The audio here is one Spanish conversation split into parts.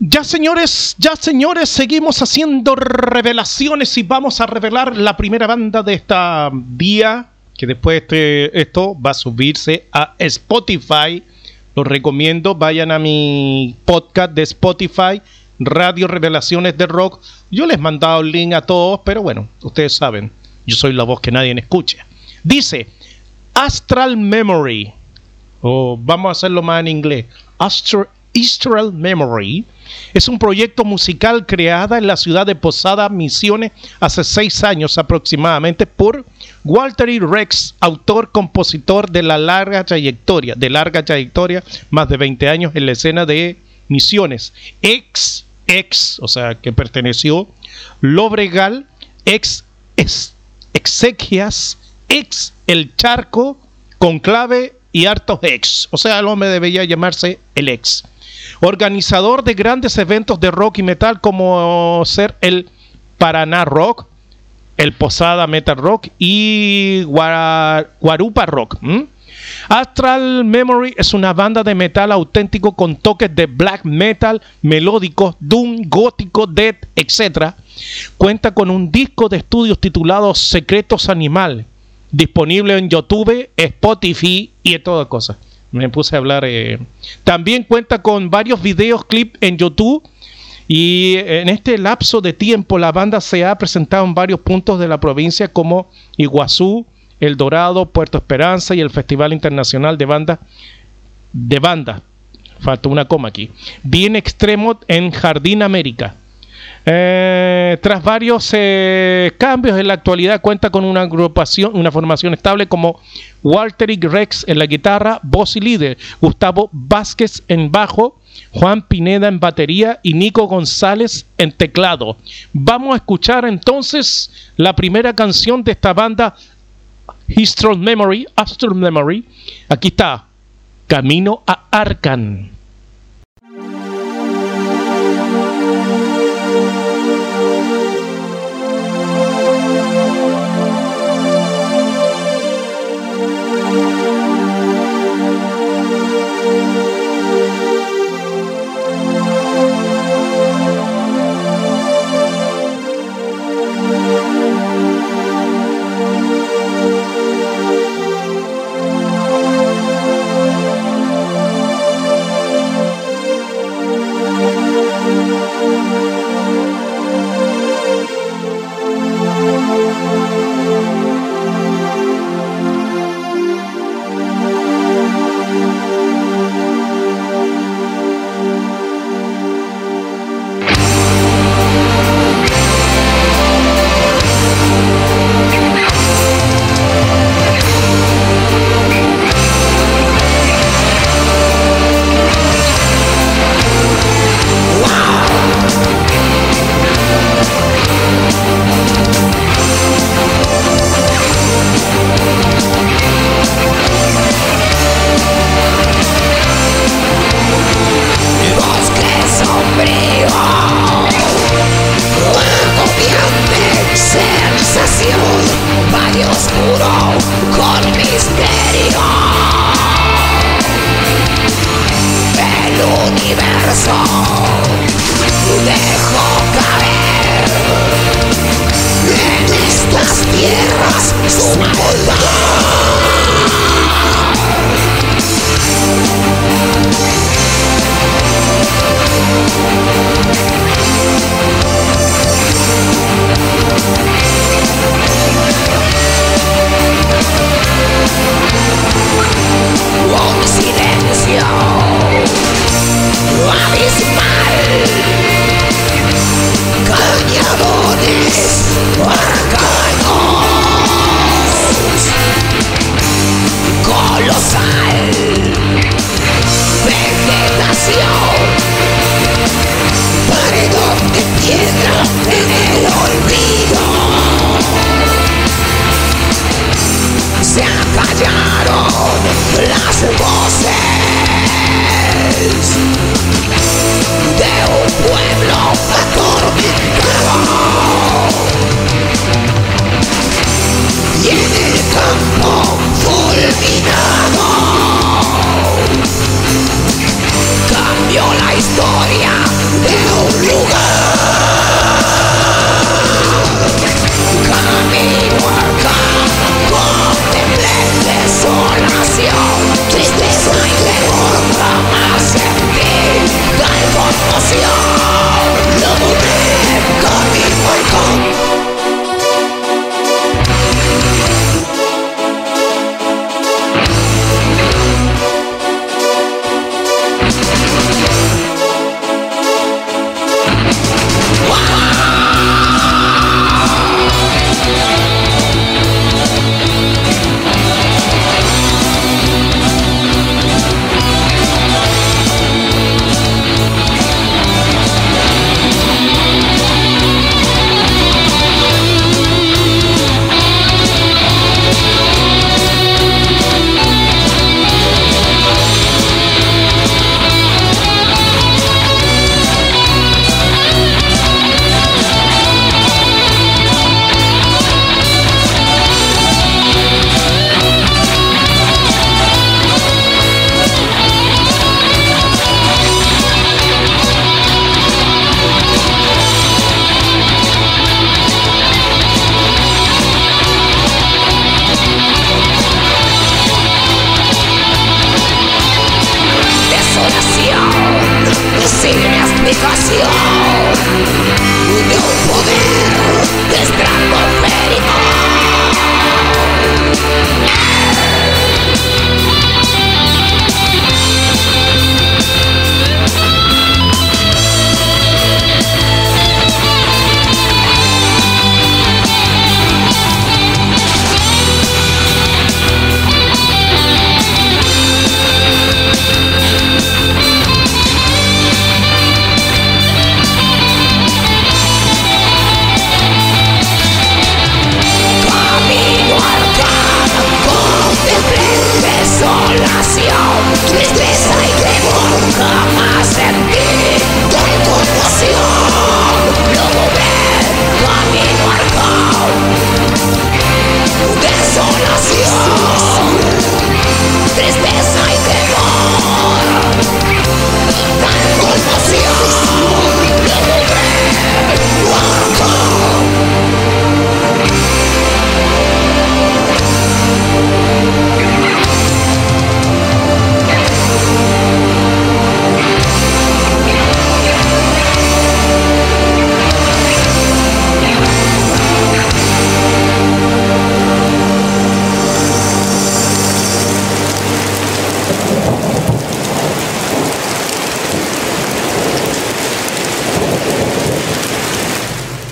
Ya señores, ya señores, seguimos haciendo revelaciones y vamos a revelar la primera banda de esta día, que después este, esto va a subirse a Spotify. Los recomiendo, vayan a mi podcast de Spotify, Radio Revelaciones de Rock. Yo les he mandado el link a todos, pero bueno, ustedes saben, yo soy la voz que nadie escucha. Dice, Astral Memory, o vamos a hacerlo más en inglés, Astral, Astral Memory. Es un proyecto musical creado en la ciudad de Posada, Misiones, hace seis años aproximadamente por Walter E. Rex, autor, compositor de la larga trayectoria, de larga trayectoria, más de 20 años en la escena de Misiones, ex, ex, o sea, que perteneció Lobregal, ex, ex Exequias, ex El Charco, Conclave y hartos ex, o sea, el hombre debería llamarse el ex organizador de grandes eventos de rock y metal como ser el Paraná Rock, el Posada Metal Rock y Guarupa Rock. Astral Memory es una banda de metal auténtico con toques de black metal, melódico, doom, gótico, death, etc. Cuenta con un disco de estudios titulado Secretos Animales, disponible en YouTube, Spotify y en todas cosas me puse a hablar. Eh. También cuenta con varios videos, clips en YouTube. Y en este lapso de tiempo la banda se ha presentado en varios puntos de la provincia como Iguazú, El Dorado, Puerto Esperanza y el Festival Internacional de Banda de Banda. Falta una coma aquí. Bien extremo en Jardín América. Eh, tras varios eh, cambios en la actualidad cuenta con una agrupación, una formación estable como Walter y Rex en la guitarra, voz y líder, Gustavo Vázquez en bajo, Juan Pineda en batería y Nico González en teclado. Vamos a escuchar entonces la primera canción de esta banda, Astral Memory, Astral Memory. Aquí está, Camino a Arcan.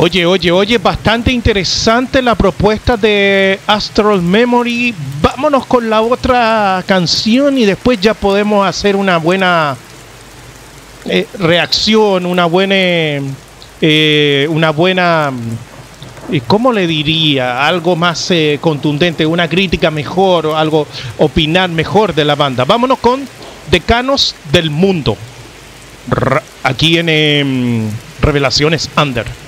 Oye, oye, oye, bastante interesante la propuesta de Astral Memory. Vámonos con la otra canción y después ya podemos hacer una buena eh, reacción, una buena, eh, una buena, eh, ¿cómo le diría? Algo más contundente, una crítica mejor o algo, opinar mejor de la banda. Vámonos con Decanos del Mundo. aquí en em, Revelaciones Under.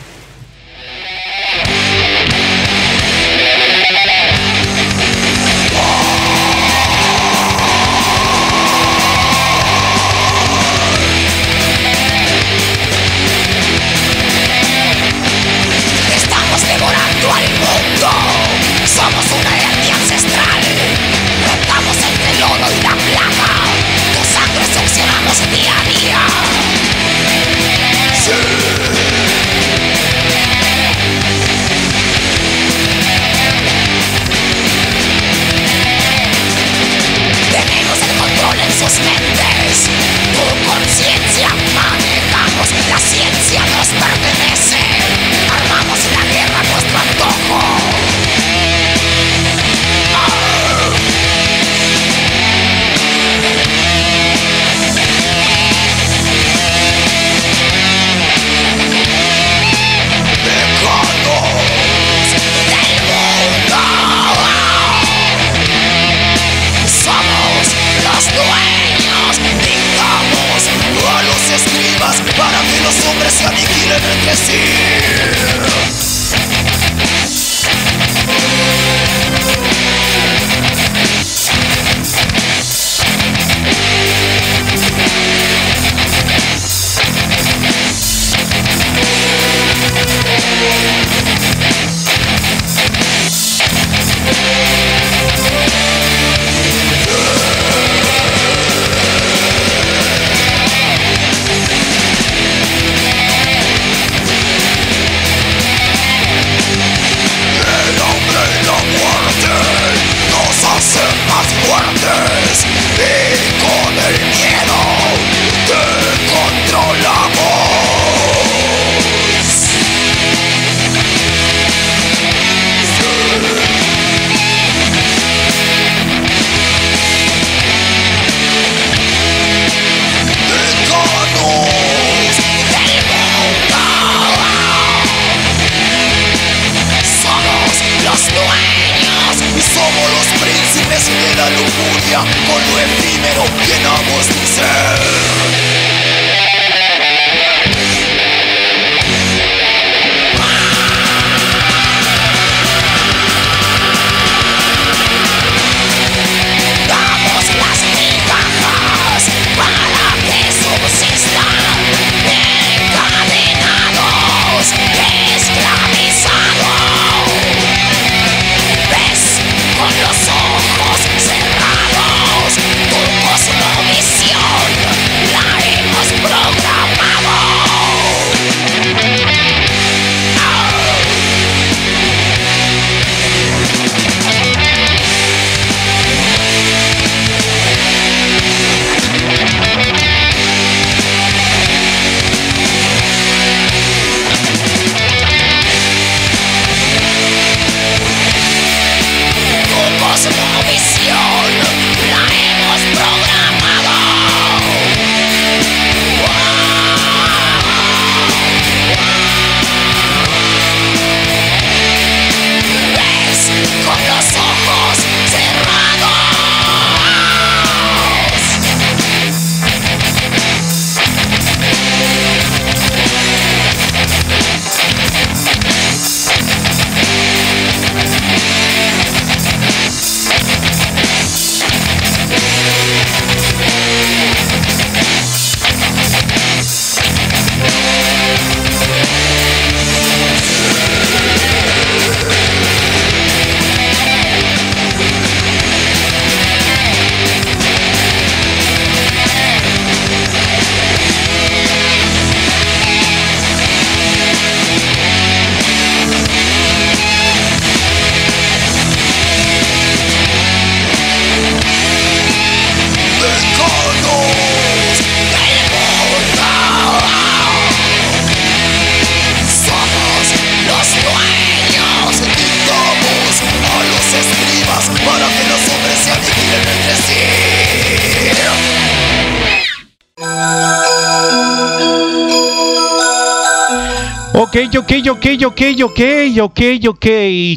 Ok, ok, ok, ok, ok, ok.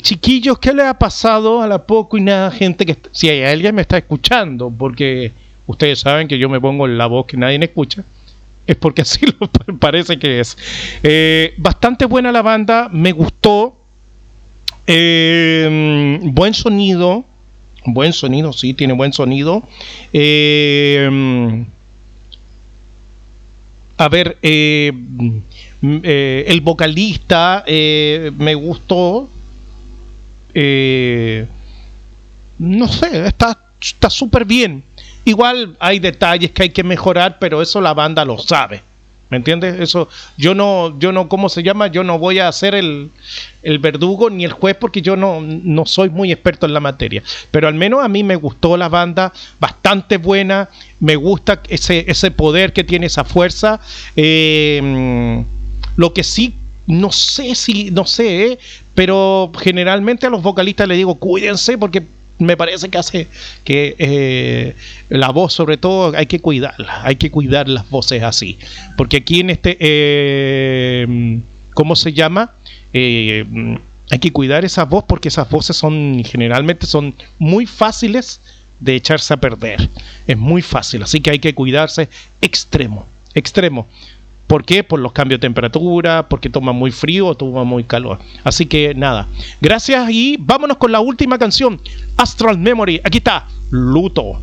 Chiquillos, ¿qué le ha pasado a la poco y nada gente que... Si hay alguien me está escuchando, porque ustedes saben que yo me pongo en la voz que nadie me escucha, es porque así parece que es. Eh, bastante buena la banda, me gustó. Eh, buen sonido, buen sonido, sí, tiene buen sonido. Eh, a ver, eh, eh, el vocalista eh, me gustó. no sé, está súper bien. Igual hay detalles que hay que mejorar, pero eso la banda lo sabe. ¿Me entiendes? Eso, yo no, yo no, ¿cómo se llama? Yo no voy a ser el, verdugo ni el juez porque yo no, no, soy muy experto en la materia. Pero al menos a mí me gustó la banda, bastante buena, me gusta ese, ese poder que tiene esa fuerza. Eh, lo que sí, no sé si, no sé, eh, pero generalmente a los vocalistas les digo, cuídense porque me parece que hace que eh, la voz sobre todo hay que cuidarla, hay que cuidar las voces así, porque aquí en este, eh, ¿cómo se llama? Eh, hay que cuidar esa voz porque esas voces son generalmente son muy fáciles de echarse a perder, es muy fácil, así que hay que cuidarse extremo, extremo. ¿Por qué? Por los cambios de temperatura, porque toma muy frío o toma muy calor. Así que nada. Gracias y vámonos con la última canción, Astral Memory. Aquí está, Luto.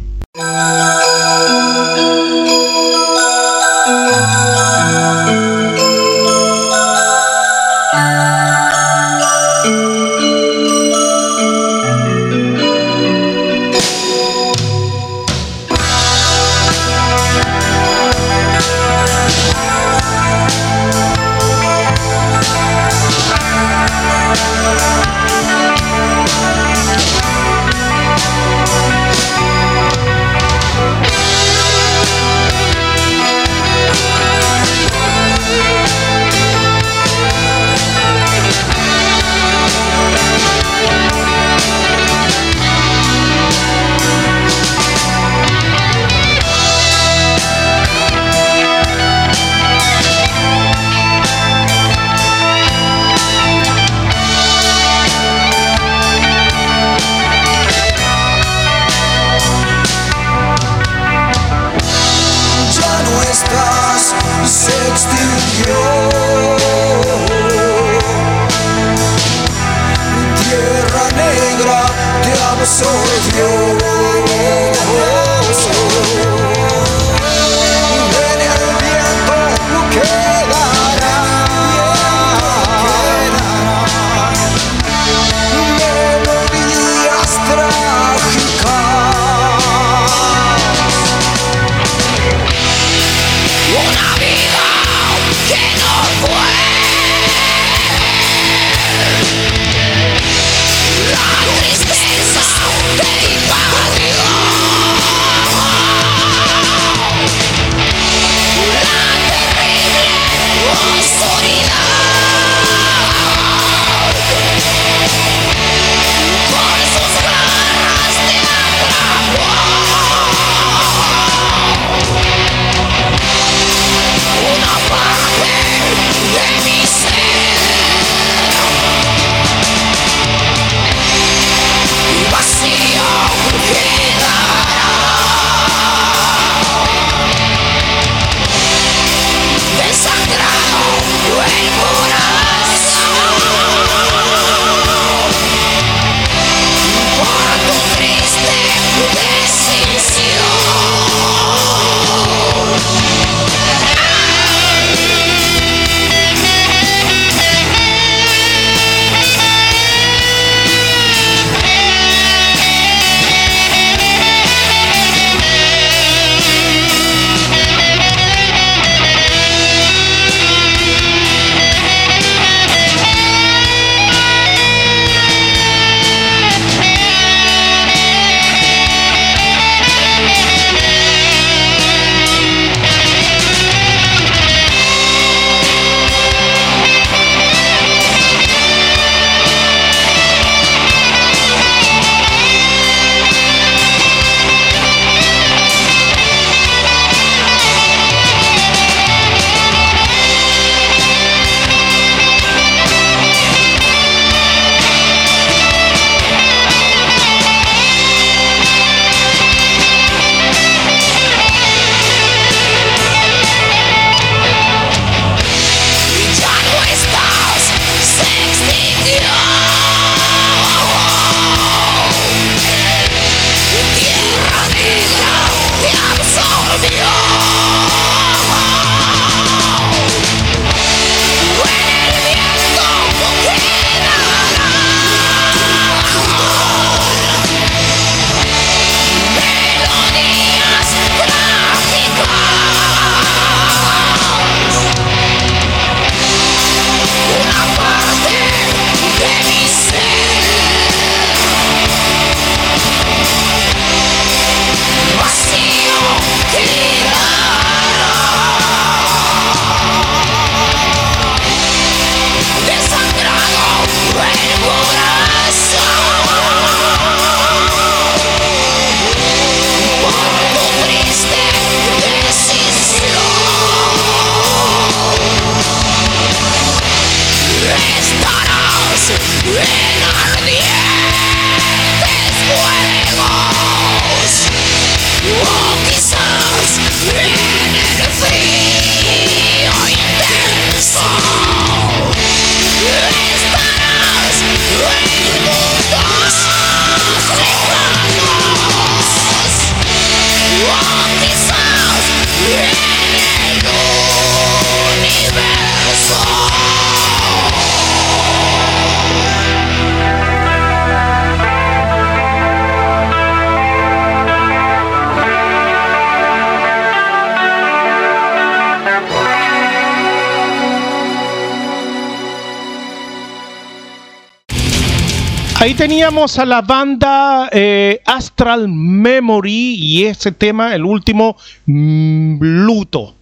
Ahí teníamos a la banda eh, Astral Memory y ese tema, el último, Luto.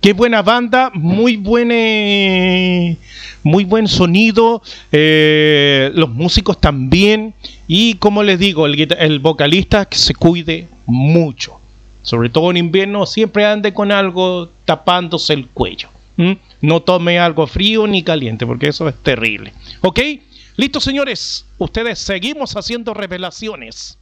Qué buena banda, muy buen, eh, muy buen sonido, eh, los músicos también y como les digo, el, vocalista que se cuide mucho, sobre todo en invierno, siempre ande con algo tapándose el cuello. No tome algo frío ni caliente porque eso es terrible. ¿Ok? Listo, señores. Ustedes seguimos haciendo revelaciones.